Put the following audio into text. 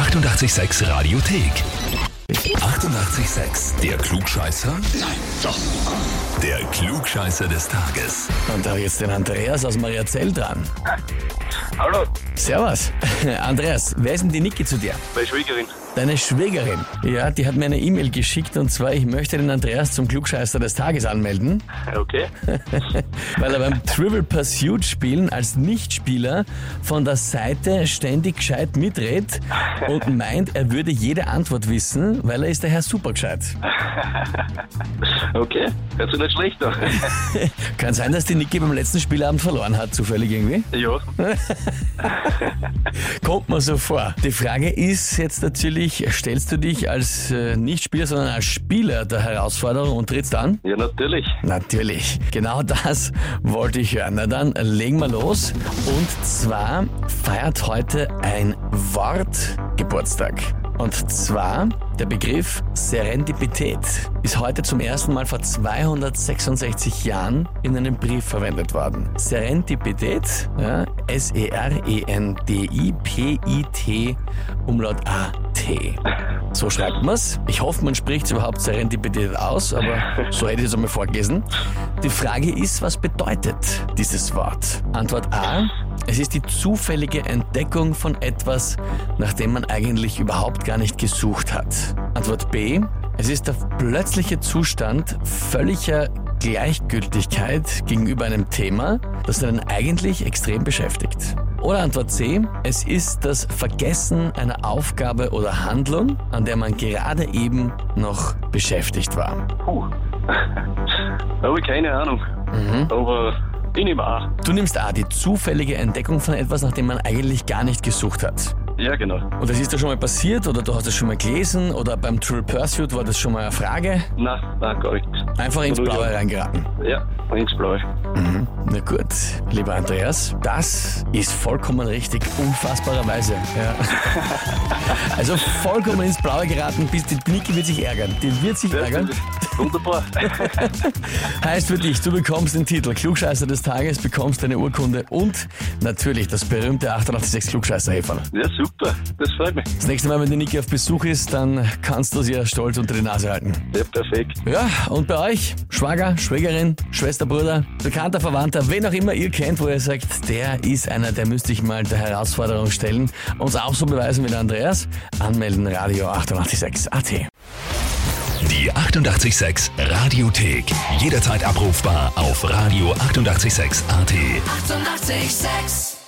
886 Radiothek. 88,6. Der Klugscheißer? Nein, doch. Der Klugscheißer des Tages. Und da habe ich jetzt den Andreas aus Mariazell dran. Hallo, Servus. Andreas, wer ist denn die Niki zu dir? meine Schwiegerin. Deine Schwägerin. Ja, die hat mir eine E-Mail geschickt und zwar, ich möchte den Andreas zum Klugscheißer des Tages anmelden, Okay. weil er beim Trivial Pursuit spielen als Nichtspieler von der Seite ständig gescheit mitredet und meint, er würde jede Antwort wissen, weil er ist der Herr Supergescheit. Okay. Hört sich nicht schlecht an. Kann sein, dass die Niki beim letzten Spielabend verloren hat, zufällig irgendwie. ja. Kommt mir so vor. Die Frage ist jetzt natürlich, stellst du dich als äh, Nichtspieler, sondern als Spieler der Herausforderung und trittst an? Ja, natürlich. Natürlich. Genau das wollte ich hören. Na dann legen wir los. Und zwar feiert heute ein Wort Geburtstag. Und zwar der Begriff Serendipität ist heute zum ersten Mal vor 266 Jahren in einem Brief verwendet worden. Serendipität, ja, S-E-R-E-N-D-I-P-I-T, Umlaut A-T. So schreibt man's. Ich hoffe, man spricht es überhaupt Serendipität aus, aber so hätte ich es einmal vorgelesen. Die Frage ist, was bedeutet dieses Wort? Antwort A. Es ist die zufällige Entdeckung von etwas, nach dem man eigentlich überhaupt gar nicht gesucht hat. Antwort B. Es ist der plötzliche Zustand völliger Gleichgültigkeit gegenüber einem Thema, das einen eigentlich extrem beschäftigt. Oder Antwort C. Es ist das Vergessen einer Aufgabe oder Handlung, an der man gerade eben noch beschäftigt war. Puh. Habe ich keine Ahnung. Aber ich nehme A. Du nimmst A, die zufällige Entdeckung von etwas, nach dem man eigentlich gar nicht gesucht hat. Ja, genau. Und das ist dir schon mal passiert oder du hast es schon mal gelesen oder beim True Pursuit war das schon mal eine Frage? Nein, nein, gar nicht. Einfach ins Blaue reingeraten. Ja, ins Blaue. Na gut, lieber Andreas, das ist vollkommen richtig, unfassbarerweise. Ja. Also vollkommen ins Blaue geraten, bis die Niki wird sich ärgern. Die wird sich Ja, ärgern. Wunderbar. Heißt für dich, du bekommst den Titel Klugscheißer des Tages, bekommst deine Urkunde und natürlich das berühmte 886 klugscheißer -Häferl. ja, super. Das freut mich. Das nächste Mal, wenn die Niki auf Besuch ist, dann kannst du sie ja stolz unter die Nase halten. Ja, perfekt. Ja, und bei euch, Schwager, Schwägerin, Schwester, Bruder, bekannter Verwandter, wen auch immer ihr kennt, wo ihr sagt, der ist einer, der müsste ich mal der Herausforderung stellen, uns auch so beweisen wie der Andreas, anmelden Radio 886 AT. Die 88,6 Radiothek. Jederzeit abrufbar auf radio886.at. 88,6. Eighty-eight, sex.